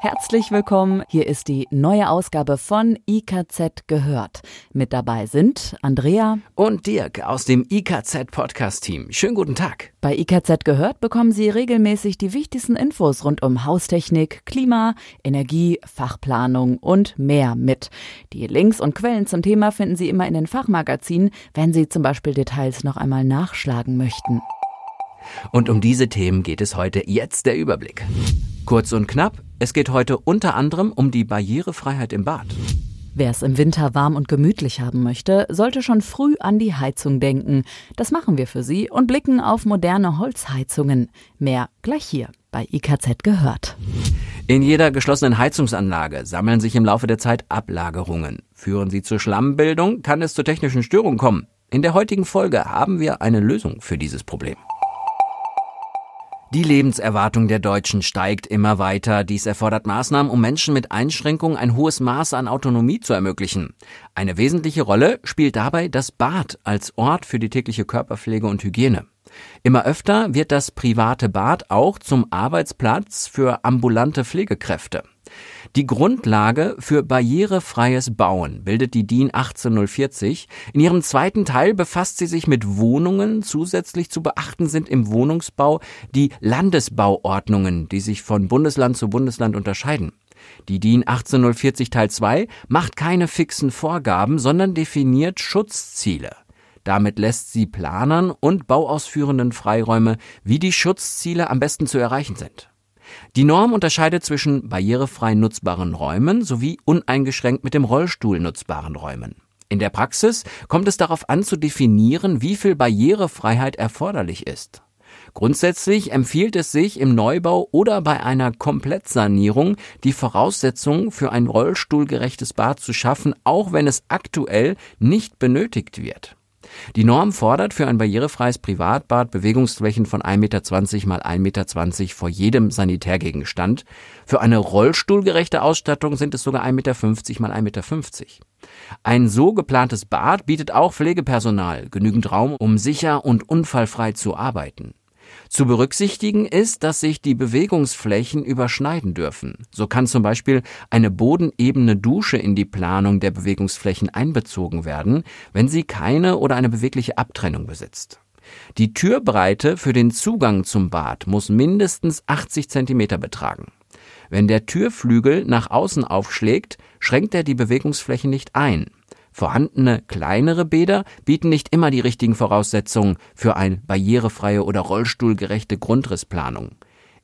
Herzlich willkommen. Hier ist die neue Ausgabe von IKZ gehört. Mit dabei sind Andrea und Dirk aus dem IKZ Podcast Team. Schönen guten Tag. Bei IKZ gehört bekommen Sie regelmäßig die wichtigsten Infos rund um Haustechnik, Klima, Energie, Fachplanung und mehr mit. Die Links und Quellen zum Thema finden Sie immer in den Fachmagazinen, wenn Sie zum Beispiel Details noch einmal nachschlagen möchten. Und um diese Themen geht es heute. Jetzt der Überblick. Kurz und knapp, es geht heute unter anderem um die Barrierefreiheit im Bad. Wer es im Winter warm und gemütlich haben möchte, sollte schon früh an die Heizung denken. Das machen wir für Sie und blicken auf moderne Holzheizungen. Mehr gleich hier bei IKZ gehört. In jeder geschlossenen Heizungsanlage sammeln sich im Laufe der Zeit Ablagerungen. Führen sie zur Schlammbildung, kann es zu technischen Störungen kommen. In der heutigen Folge haben wir eine Lösung für dieses Problem. Die Lebenserwartung der Deutschen steigt immer weiter. Dies erfordert Maßnahmen, um Menschen mit Einschränkungen ein hohes Maß an Autonomie zu ermöglichen. Eine wesentliche Rolle spielt dabei das Bad als Ort für die tägliche Körperpflege und Hygiene. Immer öfter wird das private Bad auch zum Arbeitsplatz für ambulante Pflegekräfte. Die Grundlage für barrierefreies Bauen bildet die DIN 18040. In ihrem zweiten Teil befasst sie sich mit Wohnungen. Zusätzlich zu beachten sind im Wohnungsbau die Landesbauordnungen, die sich von Bundesland zu Bundesland unterscheiden. Die DIN 18040 Teil 2 macht keine fixen Vorgaben, sondern definiert Schutzziele. Damit lässt sie Planern und Bauausführenden Freiräume, wie die Schutzziele am besten zu erreichen sind. Die Norm unterscheidet zwischen barrierefrei nutzbaren Räumen sowie uneingeschränkt mit dem Rollstuhl nutzbaren Räumen. In der Praxis kommt es darauf an zu definieren, wie viel Barrierefreiheit erforderlich ist. Grundsätzlich empfiehlt es sich im Neubau oder bei einer Komplettsanierung die Voraussetzungen für ein rollstuhlgerechtes Bad zu schaffen, auch wenn es aktuell nicht benötigt wird. Die Norm fordert für ein barrierefreies Privatbad Bewegungsflächen von 1,20 Meter mal 1,20 Meter vor jedem Sanitärgegenstand. Für eine rollstuhlgerechte Ausstattung sind es sogar 1,50 Meter mal 1,50 Meter. Ein so geplantes Bad bietet auch Pflegepersonal genügend Raum, um sicher und unfallfrei zu arbeiten. Zu berücksichtigen ist, dass sich die Bewegungsflächen überschneiden dürfen. So kann zum Beispiel eine bodenebene Dusche in die Planung der Bewegungsflächen einbezogen werden, wenn sie keine oder eine bewegliche Abtrennung besitzt. Die Türbreite für den Zugang zum Bad muss mindestens 80 Zentimeter betragen. Wenn der Türflügel nach außen aufschlägt, schränkt er die Bewegungsfläche nicht ein. Vorhandene kleinere Bäder bieten nicht immer die richtigen Voraussetzungen für eine barrierefreie oder rollstuhlgerechte Grundrissplanung.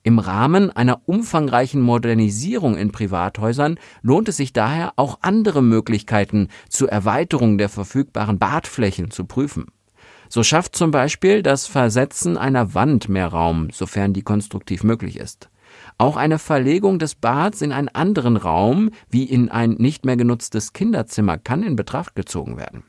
Im Rahmen einer umfangreichen Modernisierung in Privathäusern lohnt es sich daher auch andere Möglichkeiten zur Erweiterung der verfügbaren Badflächen zu prüfen. So schafft zum Beispiel das Versetzen einer Wand mehr Raum, sofern die konstruktiv möglich ist. Auch eine Verlegung des Bads in einen anderen Raum, wie in ein nicht mehr genutztes Kinderzimmer, kann in Betracht gezogen werden.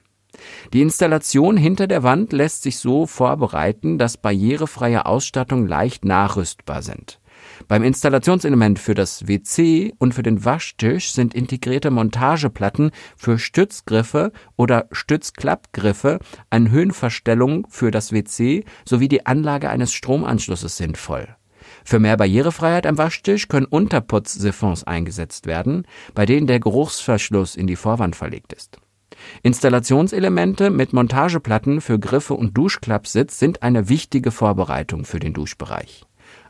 Die Installation hinter der Wand lässt sich so vorbereiten, dass barrierefreie Ausstattung leicht nachrüstbar sind. Beim Installationselement für das WC und für den Waschtisch sind integrierte Montageplatten für Stützgriffe oder Stützklappgriffe an Höhenverstellung für das WC sowie die Anlage eines Stromanschlusses sinnvoll. Für mehr Barrierefreiheit am Waschtisch können Unterputzsiphons eingesetzt werden, bei denen der Geruchsverschluss in die Vorwand verlegt ist. Installationselemente mit Montageplatten für Griffe und Duschklappsitz sind eine wichtige Vorbereitung für den Duschbereich.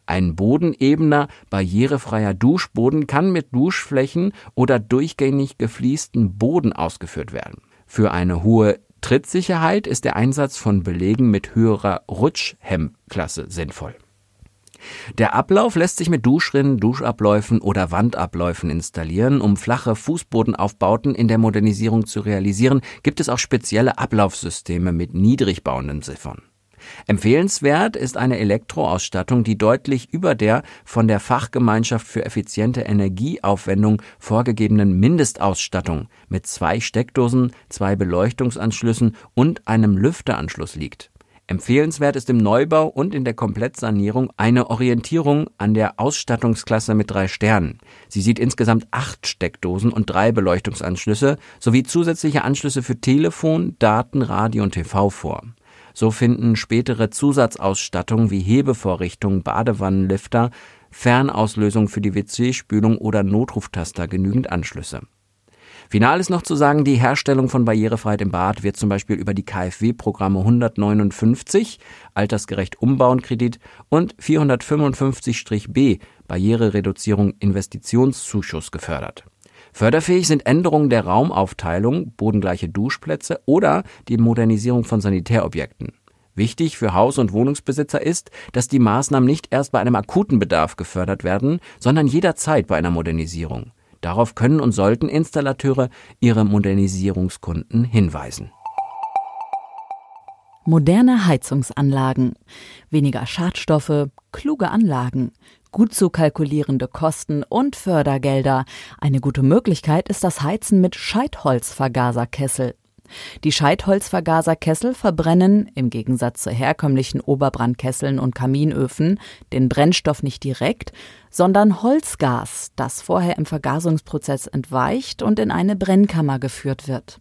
Ein bodenebener, barrierefreier Duschboden kann mit Duschflächen oder durchgängig gefliesten Boden ausgeführt werden. Für eine hohe Trittsicherheit ist der Einsatz von Belegen mit höherer Rutschhemmklasse sinnvoll. Der Ablauf lässt sich mit Duschrinnen, Duschabläufen oder Wandabläufen installieren. Um flache Fußbodenaufbauten in der Modernisierung zu realisieren, gibt es auch spezielle Ablaufsysteme mit niedrig bauenden Ziffern. Empfehlenswert ist eine Elektroausstattung, die deutlich über der von der Fachgemeinschaft für effiziente Energieaufwendung vorgegebenen Mindestausstattung mit zwei Steckdosen, zwei Beleuchtungsanschlüssen und einem Lüfteranschluss liegt. Empfehlenswert ist im Neubau und in der Komplettsanierung eine Orientierung an der Ausstattungsklasse mit drei Sternen. Sie sieht insgesamt acht Steckdosen und drei Beleuchtungsanschlüsse sowie zusätzliche Anschlüsse für Telefon, Daten, Radio und TV vor. So finden spätere Zusatzausstattungen wie Hebevorrichtungen, Badewannenlifter, Fernauslösung für die WC-Spülung oder Notruftaster genügend Anschlüsse. Final ist noch zu sagen, die Herstellung von Barrierefreiheit im Bad wird zum Beispiel über die KfW-Programme 159 Altersgerecht Umbauen Kredit und 455-B Barrierereduzierung Investitionszuschuss gefördert. Förderfähig sind Änderungen der Raumaufteilung, bodengleiche Duschplätze oder die Modernisierung von Sanitärobjekten. Wichtig für Haus- und Wohnungsbesitzer ist, dass die Maßnahmen nicht erst bei einem akuten Bedarf gefördert werden, sondern jederzeit bei einer Modernisierung. Darauf können und sollten Installateure ihre Modernisierungskunden hinweisen. Moderne Heizungsanlagen, weniger Schadstoffe, kluge Anlagen, gut zu kalkulierende Kosten und Fördergelder. Eine gute Möglichkeit ist das Heizen mit Scheitholzvergaserkessel. Die Scheitholzvergaserkessel verbrennen, im Gegensatz zu herkömmlichen Oberbrandkesseln und Kaminöfen, den Brennstoff nicht direkt, sondern Holzgas, das vorher im Vergasungsprozess entweicht und in eine Brennkammer geführt wird.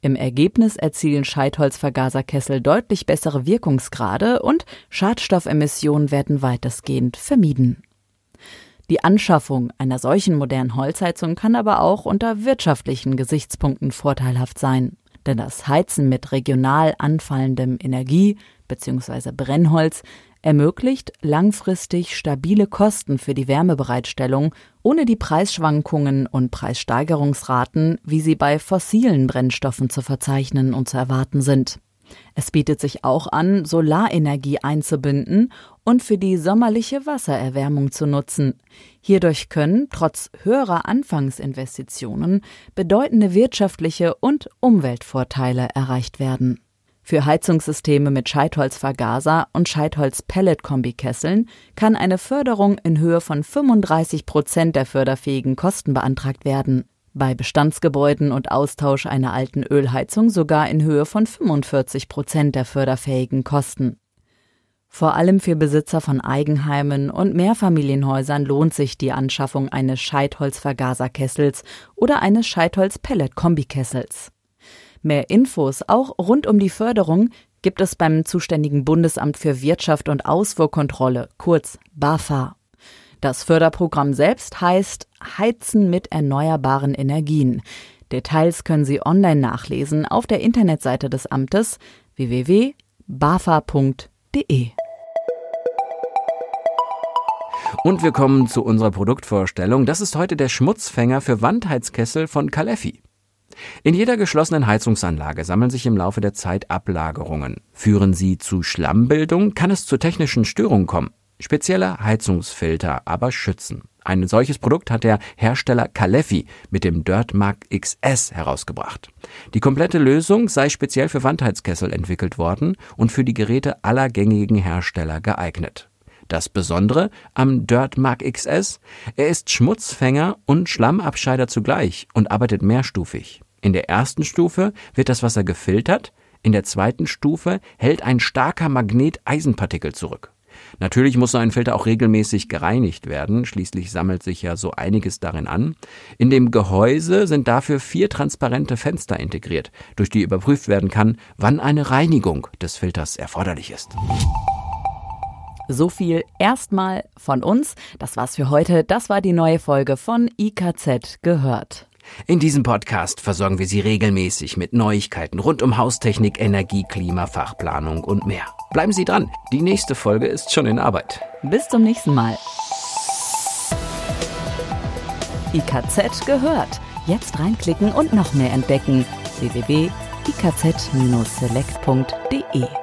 Im Ergebnis erzielen Scheitholzvergaserkessel deutlich bessere Wirkungsgrade und Schadstoffemissionen werden weitestgehend vermieden. Die Anschaffung einer solchen modernen Holzheizung kann aber auch unter wirtschaftlichen Gesichtspunkten vorteilhaft sein denn das Heizen mit regional anfallendem Energie bzw. Brennholz ermöglicht langfristig stabile Kosten für die Wärmebereitstellung ohne die Preisschwankungen und Preissteigerungsraten, wie sie bei fossilen Brennstoffen zu verzeichnen und zu erwarten sind. Es bietet sich auch an, Solarenergie einzubinden und für die sommerliche Wassererwärmung zu nutzen. Hierdurch können, trotz höherer Anfangsinvestitionen, bedeutende wirtschaftliche und Umweltvorteile erreicht werden. Für Heizungssysteme mit Scheitholzvergaser und Scheitholz-Pellet-Kombikesseln kann eine Förderung in Höhe von 35 Prozent der förderfähigen Kosten beantragt werden bei Bestandsgebäuden und Austausch einer alten Ölheizung sogar in Höhe von 45 Prozent der förderfähigen Kosten. Vor allem für Besitzer von Eigenheimen und Mehrfamilienhäusern lohnt sich die Anschaffung eines Scheitholzvergaserkessels oder eines Scheitholz-Pellet-Kombikessels. Mehr Infos auch rund um die Förderung gibt es beim zuständigen Bundesamt für Wirtschaft und Ausfuhrkontrolle, kurz BAFA. Das Förderprogramm selbst heißt Heizen mit erneuerbaren Energien. Details können Sie online nachlesen auf der Internetseite des Amtes www.bafa.de. Und wir kommen zu unserer Produktvorstellung. Das ist heute der Schmutzfänger für Wandheizkessel von Caleffi. In jeder geschlossenen Heizungsanlage sammeln sich im Laufe der Zeit Ablagerungen. Führen sie zu Schlammbildung, kann es zu technischen Störungen kommen. Spezielle Heizungsfilter aber schützen. Ein solches Produkt hat der Hersteller Caleffi mit dem Dirtmark XS herausgebracht. Die komplette Lösung sei speziell für Wandheizkessel entwickelt worden und für die Geräte aller gängigen Hersteller geeignet. Das Besondere am Dirtmark XS, er ist Schmutzfänger und Schlammabscheider zugleich und arbeitet mehrstufig. In der ersten Stufe wird das Wasser gefiltert, in der zweiten Stufe hält ein starker Magnet Eisenpartikel zurück. Natürlich muss so ein Filter auch regelmäßig gereinigt werden, schließlich sammelt sich ja so einiges darin an. In dem Gehäuse sind dafür vier transparente Fenster integriert, durch die überprüft werden kann, wann eine Reinigung des Filters erforderlich ist. So viel erstmal von uns. Das war's für heute. Das war die neue Folge von IKZ gehört. In diesem Podcast versorgen wir Sie regelmäßig mit Neuigkeiten rund um Haustechnik, Energie, Klima, Fachplanung und mehr. Bleiben Sie dran, die nächste Folge ist schon in Arbeit. Bis zum nächsten Mal. IKZ gehört. Jetzt reinklicken und noch mehr entdecken. www.ikz-select.de